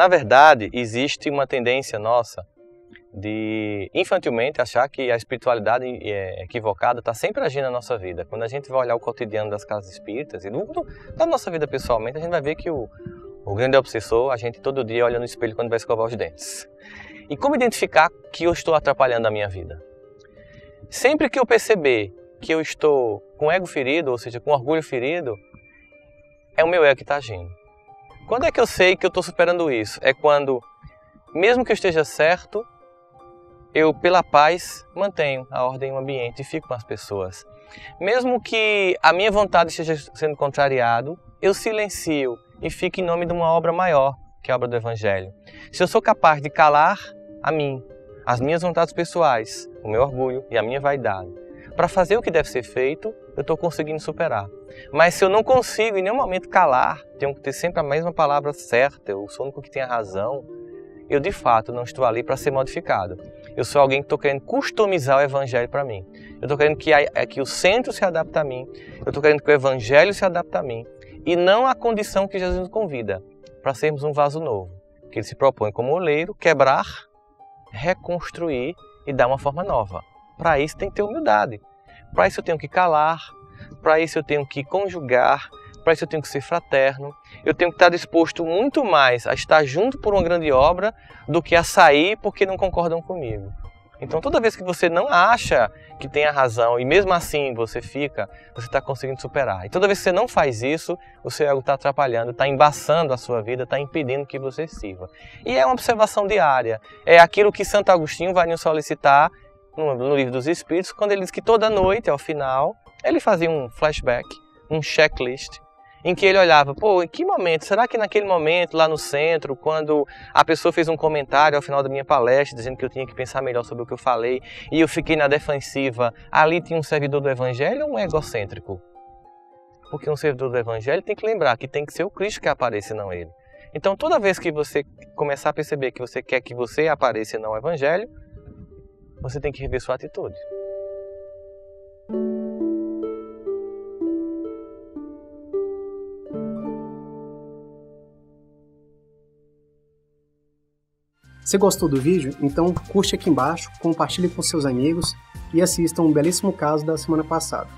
Na verdade, existe uma tendência nossa de infantilmente achar que a espiritualidade é equivocada está sempre agindo na nossa vida. Quando a gente vai olhar o cotidiano das casas espíritas e do, da nossa vida pessoalmente, a gente vai ver que o, o grande obsessor, a gente todo dia olha no espelho quando vai escovar os dentes. E como identificar que eu estou atrapalhando a minha vida? Sempre que eu perceber que eu estou com ego ferido, ou seja, com orgulho ferido, é o meu ego que está agindo. Quando é que eu sei que eu estou superando isso? É quando, mesmo que eu esteja certo, eu, pela paz, mantenho a ordem no ambiente e fico com as pessoas. Mesmo que a minha vontade esteja sendo contrariado, eu silencio e fico em nome de uma obra maior, que é a obra do Evangelho. Se eu sou capaz de calar a mim, as minhas vontades pessoais, o meu orgulho e a minha vaidade, para fazer o que deve ser feito, eu estou conseguindo superar. Mas se eu não consigo em nenhum momento calar, tenho que ter sempre a mesma palavra certa, eu sou o único que tem a razão, eu de fato não estou ali para ser modificado. Eu sou alguém que estou querendo customizar o evangelho para mim. Eu estou querendo que, a, é que o centro se adapte a mim. Eu estou querendo que o evangelho se adapte a mim. E não a condição que Jesus nos convida para sermos um vaso novo. Que ele se propõe como oleiro quebrar, reconstruir e dar uma forma nova. Para isso tem que ter humildade. Para isso eu tenho que calar. Para isso eu tenho que conjugar para isso eu tenho que ser fraterno, eu tenho que estar disposto muito mais a estar junto por uma grande obra do que a sair porque não concordam comigo. Então, toda vez que você não acha que tem a razão e mesmo assim você fica, você está conseguindo superar. E toda vez que você não faz isso, o seu ego está atrapalhando, está embaçando a sua vida, está impedindo que você sirva. E é uma observação diária. É aquilo que Santo Agostinho vai nos solicitar no, livro dos Espíritos, quando ele diz que toda noite, ao final, ele fazia um flashback, um checklist em que ele olhava, pô, em que momento? Será que naquele momento, lá no centro, quando a pessoa fez um comentário ao final da minha palestra, dizendo que eu tinha que pensar melhor sobre o que eu falei, e eu fiquei na defensiva, ali tinha um servidor do evangelho ou um egocêntrico? Porque um servidor do evangelho tem que lembrar que tem que ser o Cristo que apareça, não ele. Então, toda vez que você começar a perceber que você quer que você apareça não o evangelho, você tem que rever sua atitude. Se gostou do vídeo, então curte aqui embaixo, compartilhe com seus amigos e assista um belíssimo caso da semana passada.